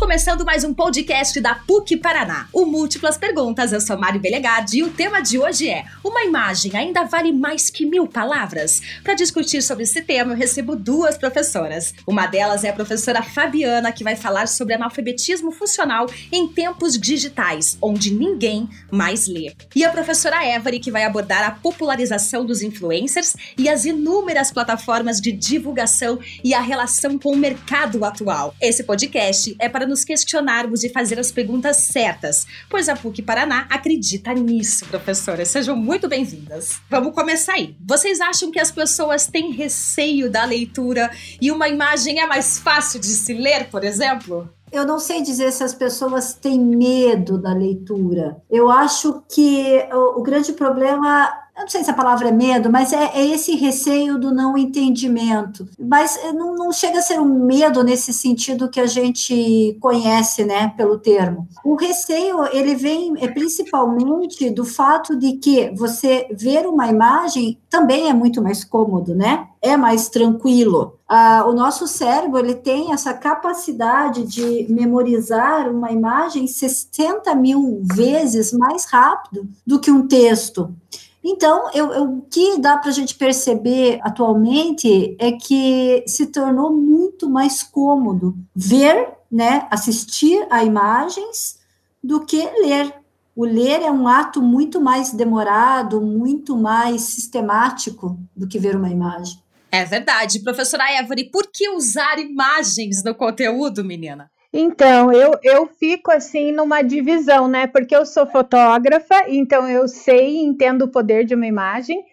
começando mais um podcast da PUC Paraná, o Múltiplas Perguntas. Eu sou Mário Belegardi e o tema de hoje é: Uma imagem ainda vale mais que mil palavras? Para discutir sobre esse tema, eu recebo duas professoras. Uma delas é a professora Fabiana, que vai falar sobre analfabetismo funcional em tempos digitais, onde ninguém mais lê. E a professora Every, que vai abordar a popularização dos influencers e as inúmeras plataformas de divulgação e a relação com o mercado atual. Esse podcast é para nos questionarmos e fazer as perguntas certas, pois a PUC Paraná acredita nisso, professoras. Sejam muito bem-vindas. Vamos começar aí. Vocês acham que as pessoas têm receio da leitura e uma imagem é mais fácil de se ler, por exemplo? Eu não sei dizer se as pessoas têm medo da leitura. Eu acho que o grande problema eu não sei se a palavra é medo, mas é, é esse receio do não entendimento. Mas eh, não, não, chega a ser um medo nesse sentido que a gente conhece, né, pelo termo. O receio, ele vem é, principalmente do fato de que você ver uma imagem também é muito mais cômodo, né? É mais tranquilo. Ah, o nosso cérebro ele tem essa capacidade de memorizar uma imagem 60 mil vezes mais rápido do que um texto. Então, eu, eu, o que dá para a gente perceber atualmente é que se tornou muito mais cômodo ver, né, assistir a imagens do que ler. O ler é um ato muito mais demorado, muito mais sistemático do que ver uma imagem. É verdade. Professora Évore, por que usar imagens no conteúdo, menina? Então, eu, eu fico assim numa divisão, né? Porque eu sou fotógrafa, então eu sei e entendo o poder de uma imagem,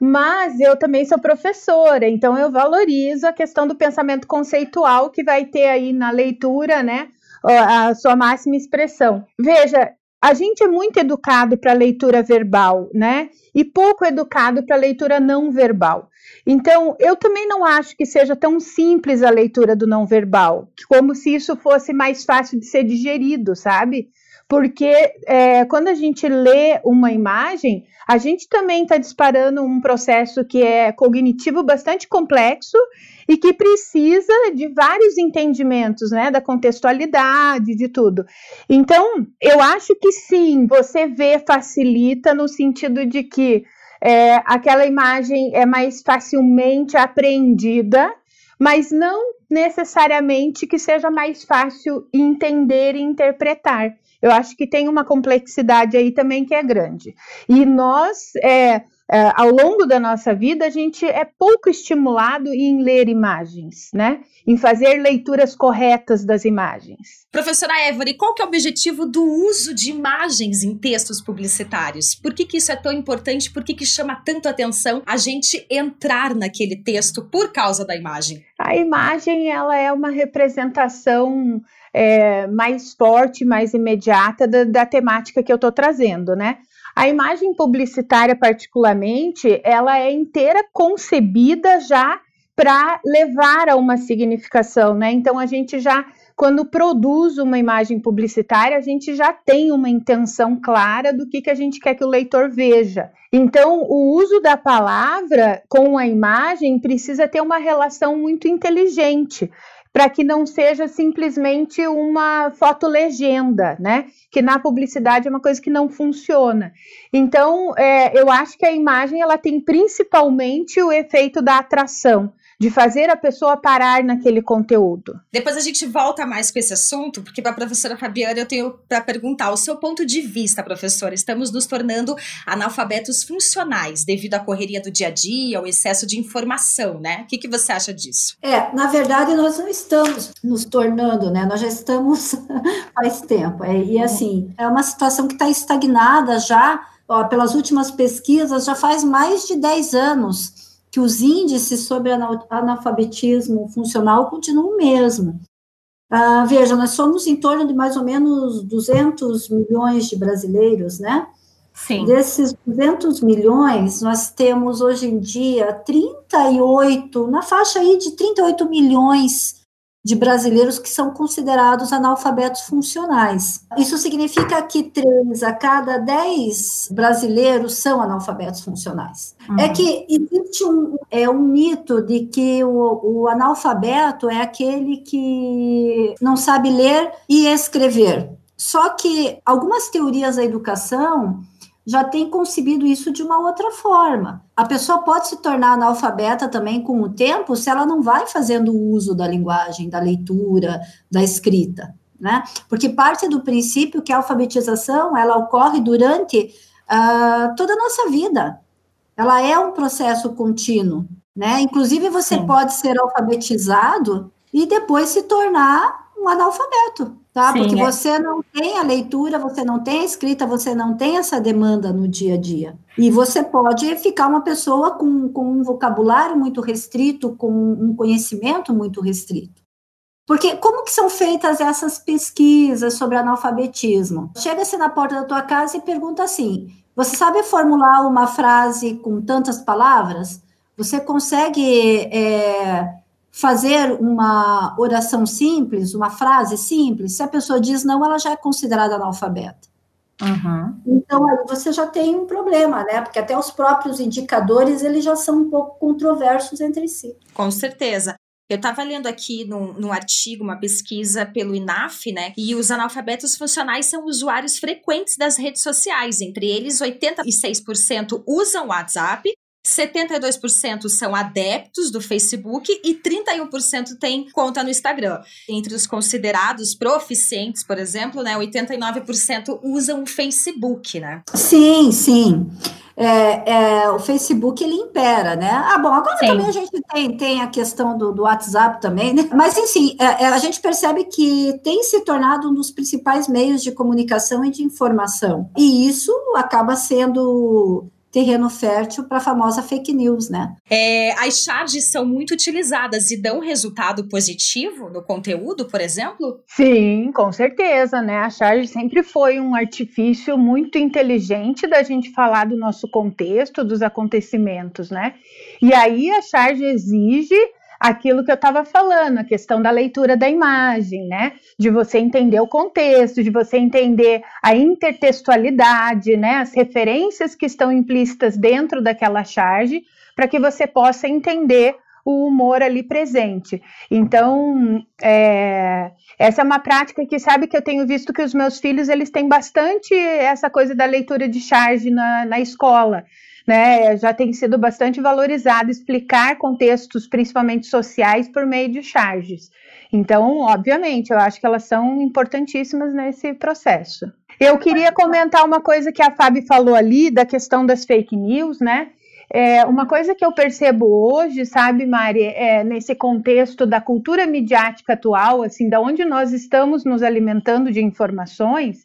mas eu também sou professora, então eu valorizo a questão do pensamento conceitual que vai ter aí na leitura, né? A sua máxima expressão. Veja, a gente é muito educado para leitura verbal, né? E pouco educado para leitura não verbal. Então, eu também não acho que seja tão simples a leitura do não verbal, como se isso fosse mais fácil de ser digerido, sabe? Porque é, quando a gente lê uma imagem, a gente também está disparando um processo que é cognitivo bastante complexo e que precisa de vários entendimentos, né, da contextualidade, de tudo. Então, eu acho que sim, você vê facilita no sentido de que é, aquela imagem é mais facilmente apreendida, mas não necessariamente que seja mais fácil entender e interpretar. Eu acho que tem uma complexidade aí também que é grande. E nós, é, é, ao longo da nossa vida, a gente é pouco estimulado em ler imagens, né? Em fazer leituras corretas das imagens. Professora Évore, qual que é o objetivo do uso de imagens em textos publicitários? Por que, que isso é tão importante? Por que, que chama tanto atenção a gente entrar naquele texto por causa da imagem? A imagem, ela é uma representação é, mais forte, mais imediata da, da temática que eu estou trazendo, né? A imagem publicitária, particularmente, ela é inteira concebida já para levar a uma significação, né? Então a gente já quando produz uma imagem publicitária, a gente já tem uma intenção clara do que, que a gente quer que o leitor veja. Então, o uso da palavra com a imagem precisa ter uma relação muito inteligente para que não seja simplesmente uma fotolegenda, né? Que na publicidade é uma coisa que não funciona. Então, é, eu acho que a imagem ela tem principalmente o efeito da atração de fazer a pessoa parar naquele conteúdo. Depois a gente volta mais com esse assunto, porque para a professora Fabiana eu tenho para perguntar o seu ponto de vista, professora. Estamos nos tornando analfabetos funcionais devido à correria do dia a dia, ao excesso de informação, né? O que, que você acha disso? É, na verdade nós não estamos nos tornando, né? Nós já estamos faz tempo. É, e assim, é uma situação que está estagnada já, ó, pelas últimas pesquisas, já faz mais de 10 anos que os índices sobre analfabetismo funcional continuam o mesmo. Ah, veja, nós somos em torno de mais ou menos 200 milhões de brasileiros, né? Sim. Desses 200 milhões, nós temos hoje em dia 38, na faixa aí de 38 milhões de brasileiros que são considerados analfabetos funcionais. Isso significa que três a cada dez brasileiros são analfabetos funcionais. Uhum. É que existe um, é um mito de que o, o analfabeto é aquele que não sabe ler e escrever. Só que algumas teorias da educação já têm concebido isso de uma outra forma. A pessoa pode se tornar analfabeta também com o tempo se ela não vai fazendo uso da linguagem, da leitura, da escrita, né? Porque parte do princípio que a alfabetização ela ocorre durante uh, toda a nossa vida. Ela é um processo contínuo, né? Inclusive você Sim. pode ser alfabetizado e depois se tornar um analfabeto, tá? Sim, Porque é. você não tem a leitura, você não tem a escrita, você não tem essa demanda no dia a dia. E você pode ficar uma pessoa com, com um vocabulário muito restrito, com um conhecimento muito restrito. Porque como que são feitas essas pesquisas sobre analfabetismo? Chega-se na porta da tua casa e pergunta assim: você sabe formular uma frase com tantas palavras? Você consegue é, fazer uma oração simples, uma frase simples, se a pessoa diz não, ela já é considerada analfabeta. Uhum. Então, aí você já tem um problema, né? Porque até os próprios indicadores, eles já são um pouco controversos entre si. Com certeza. Eu estava lendo aqui num, num, artigo, uma pesquisa pelo INAF, né? E os analfabetos funcionais são usuários frequentes das redes sociais. Entre eles, 86% usam WhatsApp, 72% são adeptos do Facebook e 31% têm conta no Instagram. Entre os considerados proficientes, por exemplo, né, 89% usam o Facebook, né? Sim, sim. É, é, o Facebook ele impera, né? Ah, bom, agora Sim. também a gente tem, tem a questão do, do WhatsApp também, né? Mas, enfim, é, é a gente percebe que tem se tornado um dos principais meios de comunicação e de informação. E isso acaba sendo terreno fértil para a famosa fake news, né? É, as charges são muito utilizadas e dão resultado positivo no conteúdo, por exemplo? Sim, com certeza, né? A charge sempre foi um artifício muito inteligente da gente falar do nosso contexto, dos acontecimentos, né? E aí a charge exige aquilo que eu estava falando, a questão da leitura da imagem, né? De você entender o contexto, de você entender a intertextualidade, né? As referências que estão implícitas dentro daquela charge, para que você possa entender o humor ali presente. Então, é, essa é uma prática que sabe que eu tenho visto que os meus filhos eles têm bastante essa coisa da leitura de charge na, na escola né, já tem sido bastante valorizado explicar contextos, principalmente sociais, por meio de charges. Então, obviamente, eu acho que elas são importantíssimas nesse processo. Eu queria comentar uma coisa que a Fábio falou ali, da questão das fake news, né? É, uma coisa que eu percebo hoje, sabe, Mari, é, nesse contexto da cultura midiática atual, assim, da onde nós estamos nos alimentando de informações,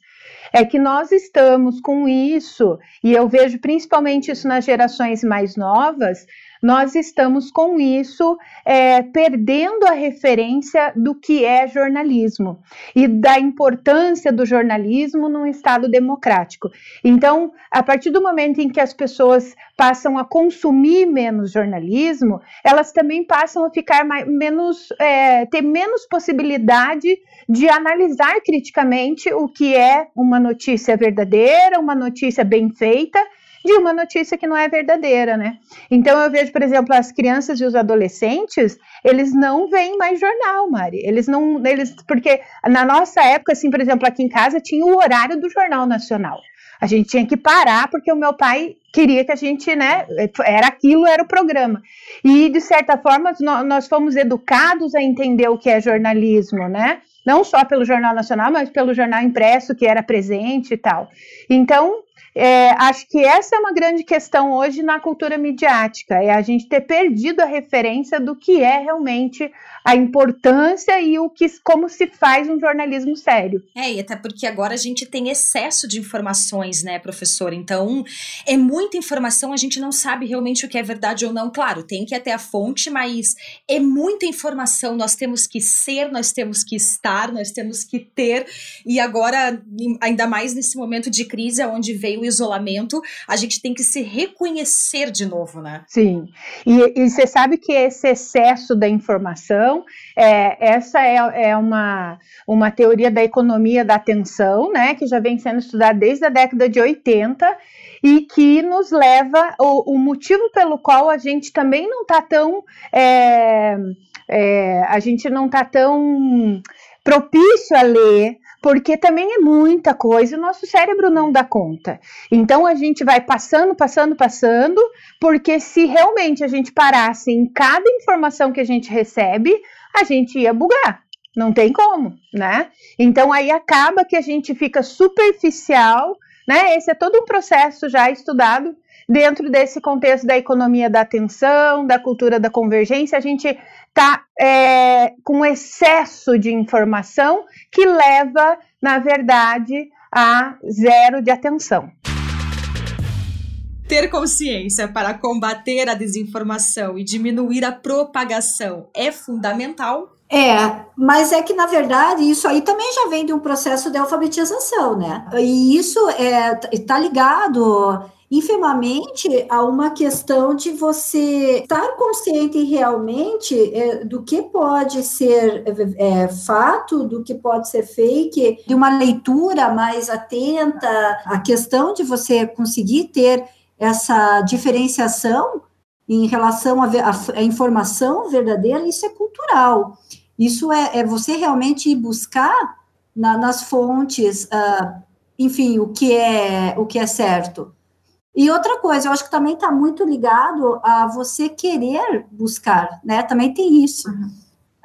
é que nós estamos com isso, e eu vejo principalmente isso nas gerações mais novas, nós estamos com isso é, perdendo a referência do que é jornalismo e da importância do jornalismo num Estado democrático. Então, a partir do momento em que as pessoas passam a consumir menos jornalismo, elas também passam a ficar mais, menos, é, ter menos possibilidade de analisar criticamente o que é uma notícia verdadeira, uma notícia bem feita de uma notícia que não é verdadeira, né? Então eu vejo, por exemplo, as crianças e os adolescentes, eles não veem mais jornal, Mari. Eles não, eles porque na nossa época, assim, por exemplo, aqui em casa tinha o horário do Jornal Nacional. A gente tinha que parar porque o meu pai queria que a gente, né, era aquilo, era o programa. E de certa forma nós fomos educados a entender o que é jornalismo, né? Não só pelo Jornal Nacional, mas pelo jornal impresso que era presente e tal. Então, é, acho que essa é uma grande questão hoje na cultura midiática, é a gente ter perdido a referência do que é realmente a importância e o que, como se faz um jornalismo sério. É, e até porque agora a gente tem excesso de informações, né, professor? Então, é muita informação, a gente não sabe realmente o que é verdade ou não. Claro, tem que até a fonte, mas é muita informação, nós temos que ser, nós temos que estar, nós temos que ter, e agora, ainda mais nesse momento de crise, onde veio isolamento, a gente tem que se reconhecer de novo, né? Sim. E, e você sabe que esse excesso da informação, é, essa é, é uma, uma teoria da economia da atenção, né? Que já vem sendo estudada desde a década de 80 e que nos leva o, o motivo pelo qual a gente também não está tão é, é, a gente não está tão propício a ler, porque também é muita coisa, o nosso cérebro não dá conta. Então a gente vai passando, passando, passando, porque se realmente a gente parasse em cada informação que a gente recebe, a gente ia bugar. Não tem como, né? Então aí acaba que a gente fica superficial, né? Esse é todo um processo já estudado dentro desse contexto da economia da atenção, da cultura da convergência, a gente está é, com excesso de informação que leva, na verdade, a zero de atenção. Ter consciência para combater a desinformação e diminuir a propagação é fundamental é, mas é que na verdade isso aí também já vem de um processo de alfabetização, né? E isso é está ligado infimamente a uma questão de você estar consciente realmente é, do que pode ser é, fato, do que pode ser fake, de uma leitura mais atenta, a questão de você conseguir ter essa diferenciação em relação à informação verdadeira, isso é cultural. Isso é, é você realmente ir buscar na, nas fontes, uh, enfim, o que é o que é certo. E outra coisa, eu acho que também está muito ligado a você querer buscar, né? Também tem isso. Uhum.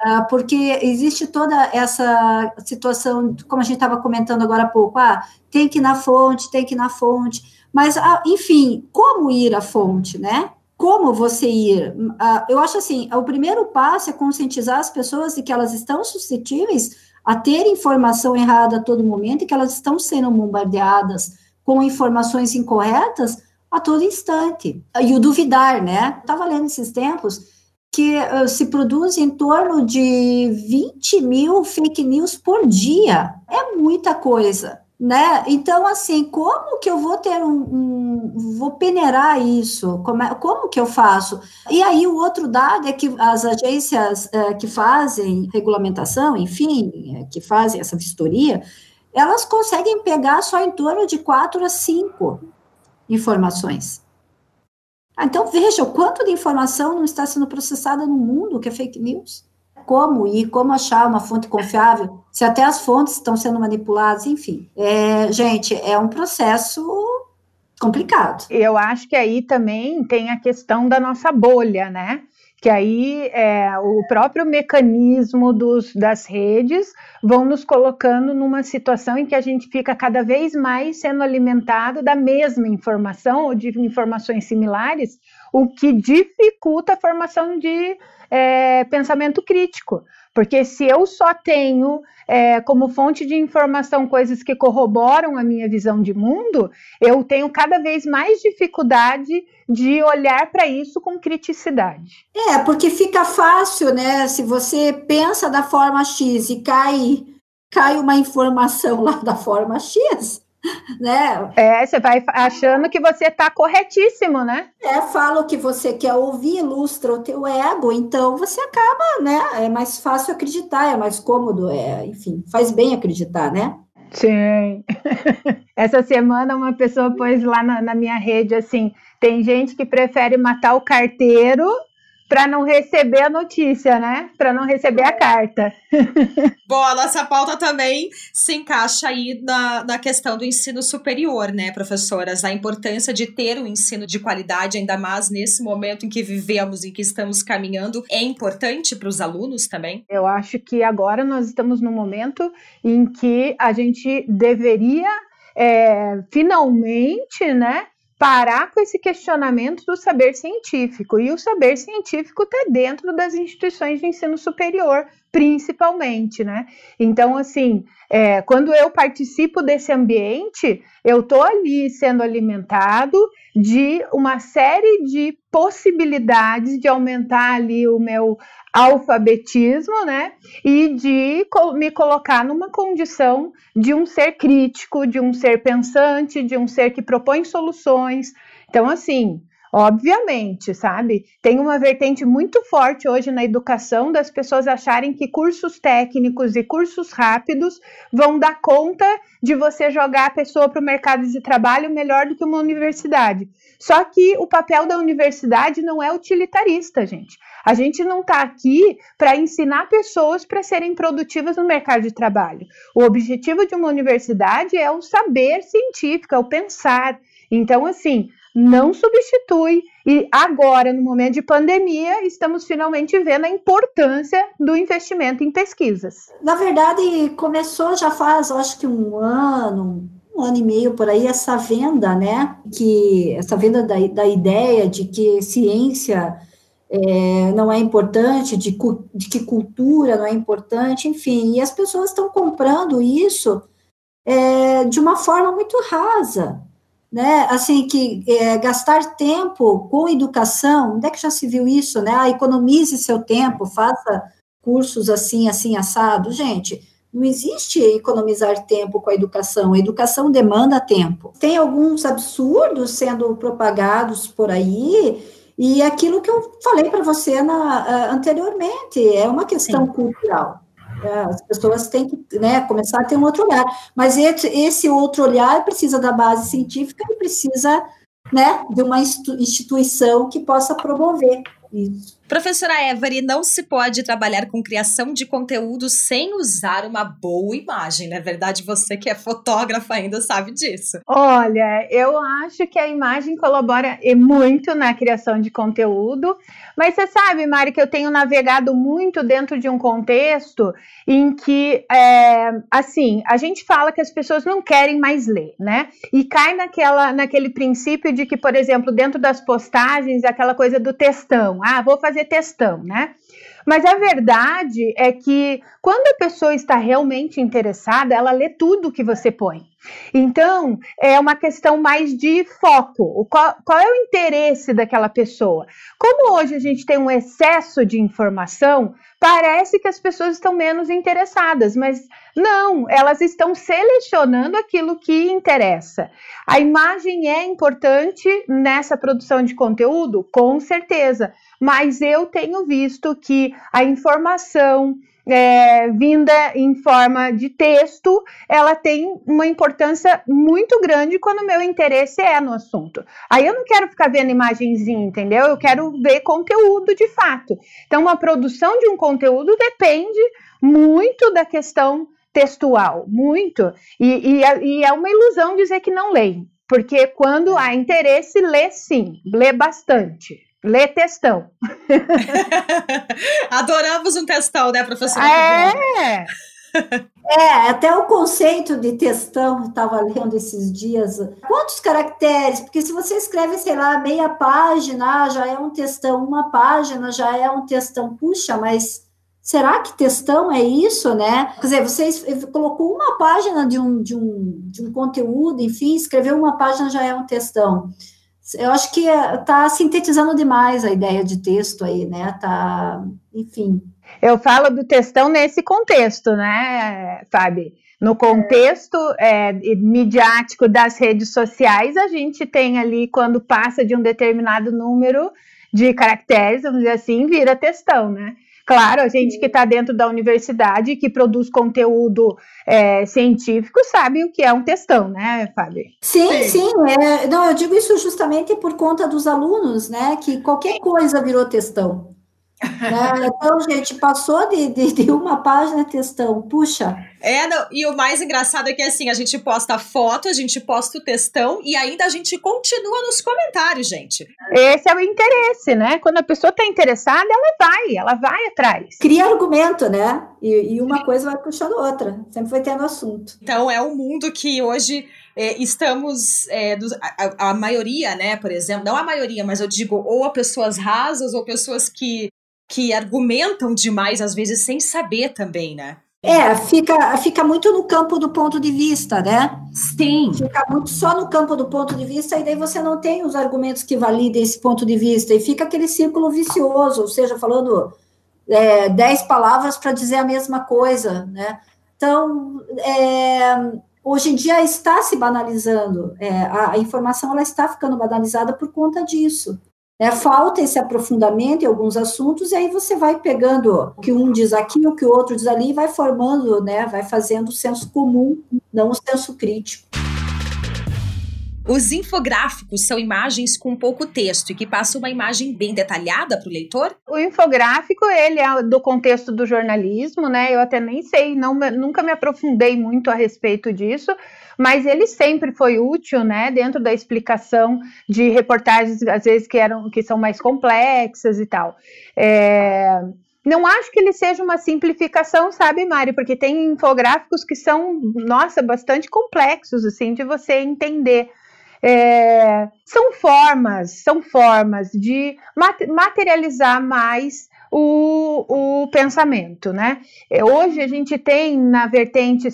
Uh, porque existe toda essa situação, como a gente estava comentando agora há pouco, ah, tem que ir na fonte, tem que ir na fonte, mas, ah, enfim, como ir à fonte, né? Como você ir? Uh, eu acho assim, o primeiro passo é conscientizar as pessoas de que elas estão suscetíveis a ter informação errada a todo momento e que elas estão sendo bombardeadas com informações incorretas a todo instante. E o duvidar, né? Estava lendo esses tempos que uh, se produz em torno de 20 mil fake news por dia. É muita coisa, né? Então, assim, como que eu vou ter um, um vou peneirar isso? Como, é, como que eu faço? E aí, o outro dado é que as agências uh, que fazem regulamentação, enfim, uh, que fazem essa vistoria, elas conseguem pegar só em torno de quatro a cinco informações. Ah, então veja o quanto de informação não está sendo processada no mundo que é fake news. Como ir, como achar uma fonte confiável, se até as fontes estão sendo manipuladas, enfim. É, gente, é um processo complicado. Eu acho que aí também tem a questão da nossa bolha, né? Que aí é, o próprio mecanismo dos, das redes vão nos colocando numa situação em que a gente fica cada vez mais sendo alimentado da mesma informação ou de informações similares, o que dificulta a formação de é, pensamento crítico. Porque se eu só tenho é, como fonte de informação coisas que corroboram a minha visão de mundo, eu tenho cada vez mais dificuldade de olhar para isso com criticidade. É, porque fica fácil, né? Se você pensa da forma X e cai, cai uma informação lá da forma X, né? É, você vai achando que você está corretíssimo, né? É, fala o que você quer ouvir, ilustra o teu ego, então você acaba, né? É mais fácil acreditar, é mais cômodo, é, enfim, faz bem acreditar, né? Sim. Essa semana uma pessoa pôs lá na, na minha rede assim: tem gente que prefere matar o carteiro para não receber a notícia, né? Para não receber a carta. Bom, a nossa pauta também se encaixa aí na, na questão do ensino superior, né, professoras? A importância de ter um ensino de qualidade, ainda mais nesse momento em que vivemos, em que estamos caminhando, é importante para os alunos também? Eu acho que agora nós estamos no momento em que a gente deveria é, finalmente, né, parar com esse questionamento do saber científico. E o saber científico está dentro das instituições de ensino superior, principalmente, né? Então, assim, é, quando eu participo desse ambiente, eu estou ali sendo alimentado de uma série de possibilidades de aumentar ali o meu alfabetismo, né? E de me colocar numa condição de um ser crítico, de um ser pensante, de um ser que propõe soluções. Então, assim, Obviamente, sabe? Tem uma vertente muito forte hoje na educação das pessoas acharem que cursos técnicos e cursos rápidos vão dar conta de você jogar a pessoa para o mercado de trabalho melhor do que uma universidade. Só que o papel da universidade não é utilitarista, gente. A gente não está aqui para ensinar pessoas para serem produtivas no mercado de trabalho. O objetivo de uma universidade é o saber científico, é o pensar. Então, assim, não substitui. E agora, no momento de pandemia, estamos finalmente vendo a importância do investimento em pesquisas. Na verdade, começou já faz, acho que um ano, um ano e meio por aí, essa venda, né? Que essa venda da, da ideia de que ciência é, não é importante, de, de que cultura não é importante, enfim, e as pessoas estão comprando isso é, de uma forma muito rasa né? Assim, que é, gastar tempo com educação, onde é que já se viu isso, né? Ah, economize seu tempo, faça cursos assim, assim, assado. Gente, não existe economizar tempo com a educação. A educação demanda tempo. Tem alguns absurdos sendo propagados por aí, e aquilo que eu falei para você na, anteriormente, é uma questão Sim. cultural. As pessoas têm que né, começar a ter um outro olhar. Mas esse outro olhar precisa da base científica e precisa né, de uma instituição que possa promover isso. Professora Every, não se pode trabalhar com criação de conteúdo sem usar uma boa imagem, não é verdade? Você que é fotógrafa ainda sabe disso. Olha, eu acho que a imagem colabora muito na criação de conteúdo, mas você sabe, Mari, que eu tenho navegado muito dentro de um contexto em que, é, assim, a gente fala que as pessoas não querem mais ler, né? E cai naquela, naquele princípio de que, por exemplo, dentro das postagens, aquela coisa do textão. Ah, vou fazer fazer textão, né? Mas a verdade é que quando a pessoa está realmente interessada, ela lê tudo que você põe. Então, é uma questão mais de foco. Qual, qual, é o interesse daquela pessoa? Como hoje a gente tem um excesso de informação, parece que as pessoas estão menos interessadas, mas não, elas estão selecionando aquilo que interessa. A imagem é importante nessa produção de conteúdo? Com certeza, mas eu tenho visto que a informação é, vinda em forma de texto, ela tem uma importância muito grande quando o meu interesse é no assunto. Aí eu não quero ficar vendo imagenzinha, entendeu? Eu quero ver conteúdo de fato. Então, a produção de um conteúdo depende muito da questão textual, muito. E, e, e é uma ilusão dizer que não leem, porque quando há interesse, lê sim, lê bastante. Lê textão. Adoramos um textão, né, professora? É. É, até o conceito de textão, estava lendo esses dias. Quantos caracteres? Porque se você escreve, sei lá, meia página, já é um textão, uma página já é um textão. Puxa, mas será que textão é isso, né? Quer dizer, você colocou uma página de um, de um, de um conteúdo, enfim, escreveu uma página já é um textão eu acho que está sintetizando demais a ideia de texto aí, né? Tá, enfim. Eu falo do textão nesse contexto, né, Fábio? No contexto é, midiático das redes sociais, a gente tem ali, quando passa de um determinado número de caracteres, vamos dizer assim, vira textão, né? Claro, a gente que está dentro da universidade, que produz conteúdo é, científico, sabe o que é um textão, né, Fábio? Sim, sim. sim é, não, eu digo isso justamente por conta dos alunos, né? Que qualquer coisa virou textão. Né? Então, gente, passou de, de, de, uma página textão, puxa. É, não, e o mais engraçado é que assim, a gente posta foto, a gente posta o textão e ainda a gente continua nos comentários, gente. Esse é o interesse, né? Quando a pessoa está interessada, ela vai, ela vai atrás. Cria argumento, né? E, e uma coisa vai puxando outra, sempre vai tendo assunto. Então, é um mundo que hoje é, estamos, é, do, a, a, maioria, né, por exemplo, não a maioria, mas eu digo ou a pessoas rasas ou pessoas que que argumentam demais, às vezes, sem saber também, né? É, fica, fica muito no campo do ponto de vista, né? Sim. Fica muito só no campo do ponto de vista, e daí você não tem os argumentos que validem esse ponto de vista, e fica aquele círculo vicioso, ou seja, falando é, dez palavras para dizer a mesma coisa, né? Então, é, hoje em dia está se banalizando, é, a, a, informação ela está ficando banalizada por conta disso. É, falta esse aprofundamento em alguns assuntos, e aí você vai pegando o que um diz aqui, o que o outro diz ali, e vai formando, né, vai fazendo o senso comum, não o senso crítico. Os infográficos são imagens com pouco texto e que passam uma imagem bem detalhada para o leitor? O infográfico, ele é do contexto do jornalismo, né? Eu até nem sei, não, nunca me aprofundei muito a respeito disso, mas ele sempre foi útil, né? Dentro da explicação de reportagens, às vezes, que, eram, que são mais complexas e tal. É, não acho que ele seja uma simplificação, sabe, Mari? Porque tem infográficos que são, nossa, bastante complexos, assim, de você entender. É, são formas, são formas de materializar mais o, o pensamento, né? É, hoje a gente tem na vertente,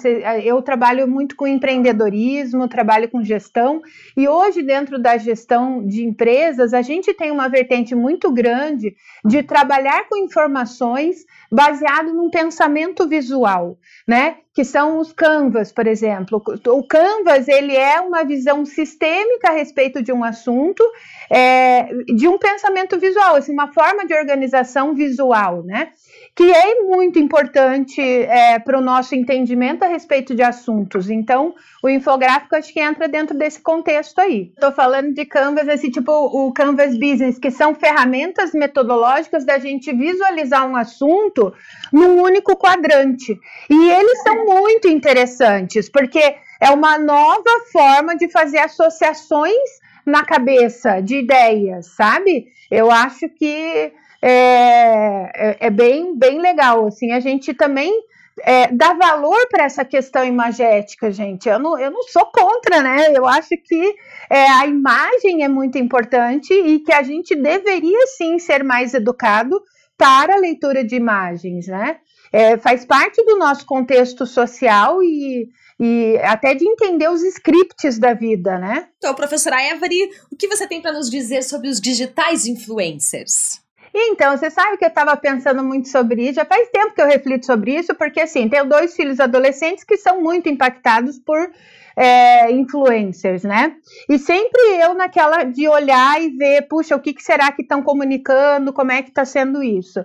eu trabalho muito com empreendedorismo, trabalho com gestão, e hoje dentro da gestão de empresas, a gente tem uma vertente muito grande de trabalhar com informações baseado num pensamento visual, né? Que são os canvas, por exemplo. O canvas ele é uma visão sistêmica a respeito de um assunto, é, de um pensamento visual, assim, uma forma de organização visual, né? Que é muito importante é, para o nosso entendimento a respeito de assuntos. Então, o infográfico acho que entra dentro desse contexto aí. Estou falando de Canvas, esse tipo o Canvas Business, que são ferramentas metodológicas da gente visualizar um assunto num único quadrante. E eles são muito interessantes, porque é uma nova forma de fazer associações na cabeça de ideias, sabe? Eu acho que é, é, é bem, bem legal. Assim, a gente também é, dá valor para essa questão imagética, gente. Eu não, eu não sou contra, né? Eu acho que é, a imagem é muito importante e que a gente deveria sim ser mais educado para a leitura de imagens, né? É, faz parte do nosso contexto social e, e até de entender os scripts da vida, né? Então, professora Every, o que você tem para nos dizer sobre os digitais influencers? Então, você sabe que eu estava pensando muito sobre isso, já faz tempo que eu reflito sobre isso, porque assim, tenho dois filhos adolescentes que são muito impactados por é, influencers, né? E sempre eu naquela de olhar e ver, puxa, o que, que será que estão comunicando, como é que está sendo isso.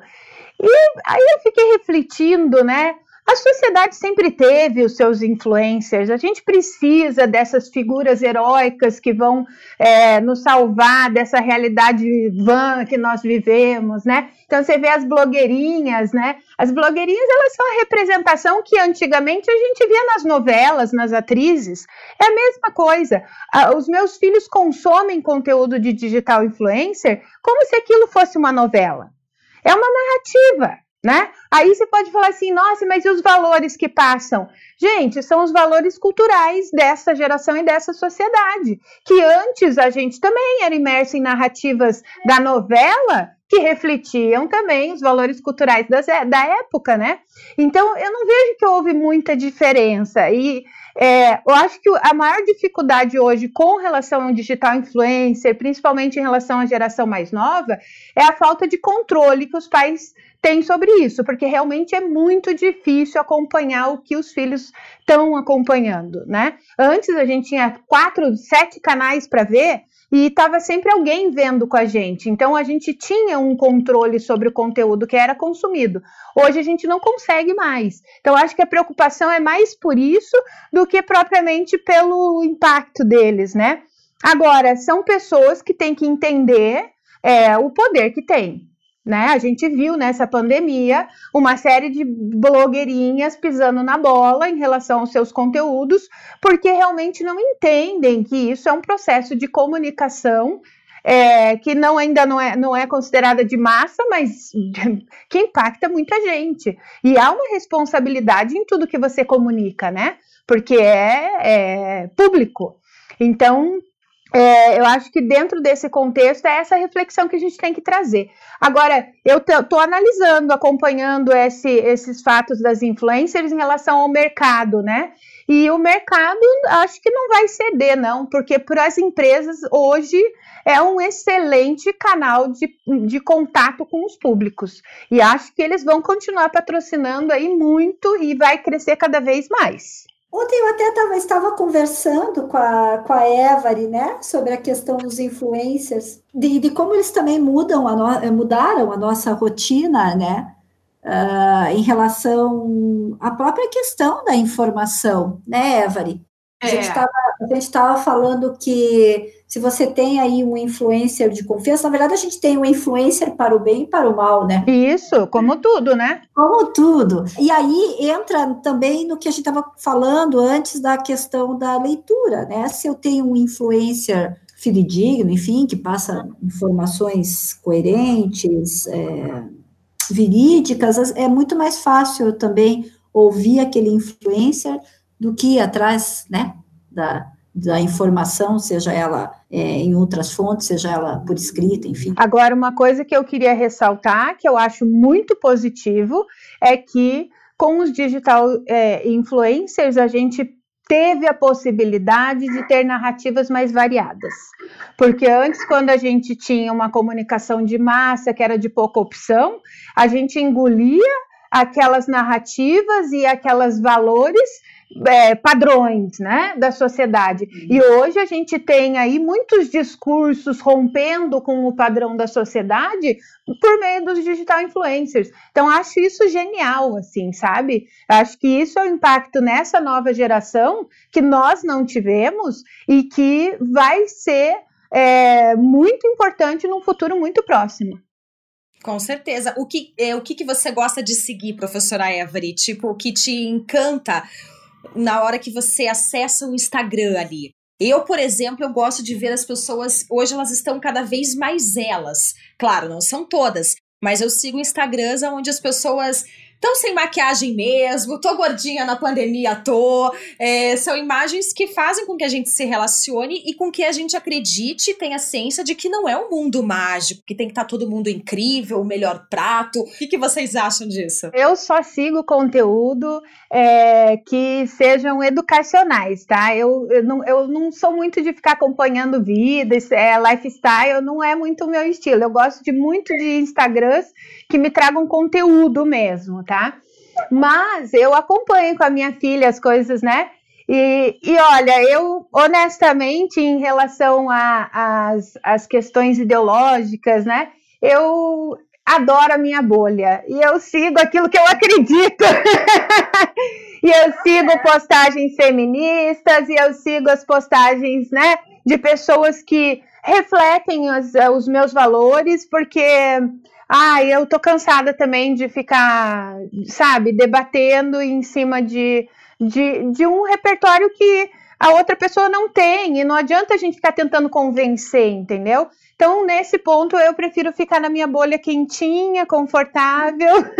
E aí eu fiquei refletindo, né? A sociedade sempre teve os seus influencers. A gente precisa dessas figuras heróicas que vão é, nos salvar dessa realidade vã que nós vivemos, né? Então você vê as blogueirinhas, né? As blogueirinhas elas são a representação que antigamente a gente via nas novelas, nas atrizes. É a mesma coisa. Os meus filhos consomem conteúdo de digital influencer como se aquilo fosse uma novela. É uma narrativa né? Aí você pode falar assim, nossa, mas e os valores que passam? Gente, são os valores culturais dessa geração e dessa sociedade, que antes a gente também era imerso em narrativas da novela que refletiam também os valores culturais das, da época, né? Então, eu não vejo que houve muita diferença. E é, eu acho que a maior dificuldade hoje com relação ao digital influencer, principalmente em relação à geração mais nova, é a falta de controle que os pais tem sobre isso, porque realmente é muito difícil acompanhar o que os filhos estão acompanhando, né? Antes a gente tinha quatro, sete canais para ver e estava sempre alguém vendo com a gente. Então a gente tinha um controle sobre o conteúdo que era consumido. Hoje a gente não consegue mais. Então acho que a preocupação é mais por isso do que propriamente pelo impacto deles, né? Agora, são pessoas que têm que entender é, o poder que tem. Né? A gente viu nessa pandemia uma série de blogueirinhas pisando na bola em relação aos seus conteúdos, porque realmente não entendem que isso é um processo de comunicação é, que não ainda não é, não é considerada de massa, mas que impacta muita gente. E há uma responsabilidade em tudo que você comunica, né? Porque é, é público. Então, é, eu acho que dentro desse contexto é essa reflexão que a gente tem que trazer. Agora, eu estou analisando, acompanhando esse, esses fatos das influencers em relação ao mercado, né? E o mercado acho que não vai ceder, não, porque para as empresas hoje é um excelente canal de, de contato com os públicos. E acho que eles vão continuar patrocinando aí muito e vai crescer cada vez mais. Ontem eu até tava, estava conversando com a, com a Every, né, sobre a questão dos influencers, de, de como eles também mudam a no, mudaram a nossa rotina, né, uh, em relação à própria questão da informação, né, Every? A é. gente estava falando que se você tem aí um influencer de confiança, na verdade a gente tem um influencer para o bem e para o mal, né? Isso, como tudo, né? Como tudo. E aí entra também no que a gente estava falando antes da questão da leitura, né? Se eu tenho um influencer fidedigno, enfim, que passa informações coerentes, é, verídicas, é muito mais fácil também ouvir aquele influencer do que ir atrás, né, da, da informação, seja ela é, em outras fontes, seja ela por escrita, enfim. Agora, uma coisa que eu queria ressaltar, que eu acho muito positivo, é que com os digital é, influencers a gente teve a possibilidade de ter narrativas mais variadas. Porque antes, quando a gente tinha uma comunicação de massa que era de pouca opção, a gente engolia aquelas narrativas e aquelas valores é, padrões né, da sociedade. Uhum. E hoje a gente tem aí muitos discursos rompendo com o padrão da sociedade por meio dos digital influencers. Então, acho isso genial, assim, sabe? Acho que isso é o impacto nessa nova geração que nós não tivemos e que vai ser é, muito importante num futuro muito próximo. Com certeza. O que, é, o que, que você gosta de seguir, professora Every? Tipo, o que te encanta na hora que você acessa o Instagram ali. Eu, por exemplo, eu gosto de ver as pessoas, hoje elas estão cada vez mais elas. Claro, não são todas, mas eu sigo Instagrams onde as pessoas Estão sem maquiagem mesmo, tô gordinha na pandemia, tô. É, são imagens que fazem com que a gente se relacione e com que a gente acredite e tenha ciência de que não é um mundo mágico, que tem que estar tá todo mundo incrível, o melhor prato. O que, que vocês acham disso? Eu só sigo conteúdo é, que sejam educacionais, tá? Eu, eu, não, eu não sou muito de ficar acompanhando vidas, é, lifestyle, não é muito o meu estilo. Eu gosto de muito de Instagrams que me tragam conteúdo mesmo, tá? Mas eu acompanho com a minha filha as coisas, né? E, e olha, eu honestamente, em relação às questões ideológicas, né? Eu adoro a minha bolha e eu sigo aquilo que eu acredito. e eu sigo postagens feministas e eu sigo as postagens, né, de pessoas que refletem os, os meus valores, porque ah, eu tô cansada também de ficar, sabe, debatendo em cima de, de, de um repertório que a outra pessoa não tem, e não adianta a gente ficar tentando convencer, entendeu? Então, nesse ponto, eu prefiro ficar na minha bolha quentinha, confortável.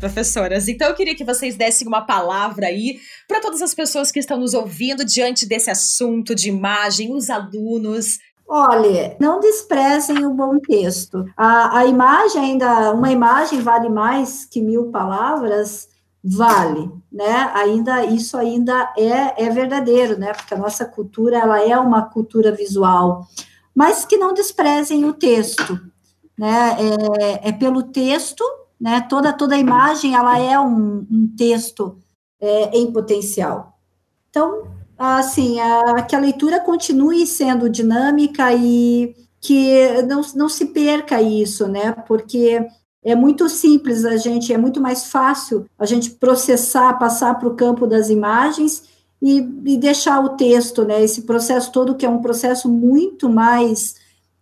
Professoras, então eu queria que vocês dessem uma palavra aí para todas as pessoas que estão nos ouvindo diante desse assunto de imagem, os alunos, Olha, não desprezem o bom texto. A, a imagem ainda, uma imagem vale mais que mil palavras, vale, né? Ainda isso ainda é, é verdadeiro, né? Porque a nossa cultura ela é uma cultura visual, mas que não desprezem o texto, né? É, é pelo texto, né? Toda toda imagem ela é um, um texto é, em potencial. Então assim, a, que a leitura continue sendo dinâmica e que não, não se perca isso, né? Porque é muito simples a gente, é muito mais fácil a gente processar, passar para o campo das imagens e, e, deixar o texto, né? Esse processo todo que é um processo muito mais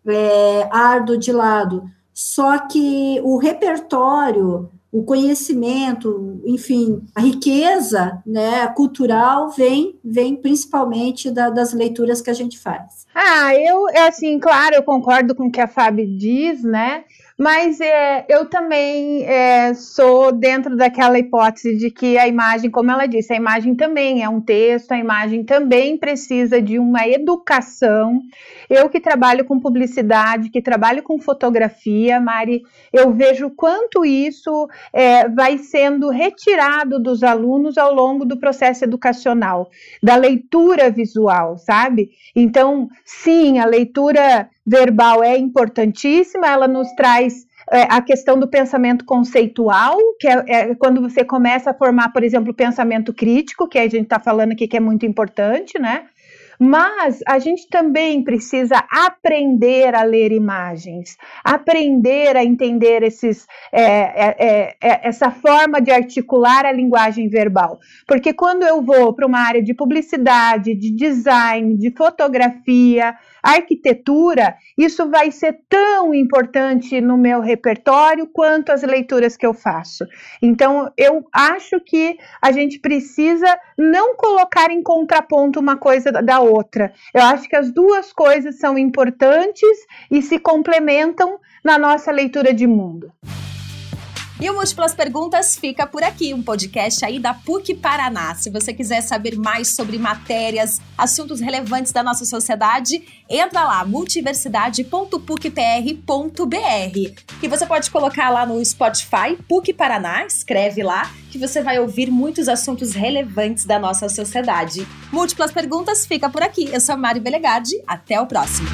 é, árduo de lado. Só que o repertório o conhecimento, enfim, a riqueza né, cultural vem, vem principalmente da, das leituras que a gente faz. Ah, eu, é assim, claro, eu concordo com o que a Fábio diz, né? Mas é, eu também é, sou dentro daquela hipótese de que a imagem, como ela disse, a imagem também é um texto, a imagem também precisa de uma educação. Eu que trabalho com publicidade, que trabalho com fotografia, Mari, eu vejo quanto isso é, vai sendo retirado dos alunos ao longo do processo educacional, da leitura visual, sabe? Então, sim, a leitura verbal é importantíssima, ela nos traz é, a questão do pensamento conceitual, que é, é, quando você começa a formar, por exemplo, pensamento crítico, que a gente está falando aqui que é muito importante, né? Mas a gente também precisa aprender a ler imagens, aprender a entender esses, é, é, é, é essa forma de articular a linguagem verbal. Porque quando eu vou para uma área de publicidade, de design, de fotografia, arquitetura, isso vai ser tão importante no meu repertório quanto as leituras que eu faço. Então, eu acho que a gente precisa não colocar em contraponto uma coisa da outra. Eu acho que as duas coisas são importantes e se complementam na nossa leitura de mundo. E o Múltiplas Perguntas fica por aqui, um podcast aí da PUC Paraná. Se você quiser saber mais sobre matérias, assuntos relevantes da nossa sociedade, entra lá, multiversidade.pucpr.br. E você pode colocar lá no Spotify, PUC Paraná, escreve lá, que você vai ouvir muitos assuntos relevantes da nossa sociedade. Múltiplas Perguntas fica por aqui. Eu sou a Mari até o próximo.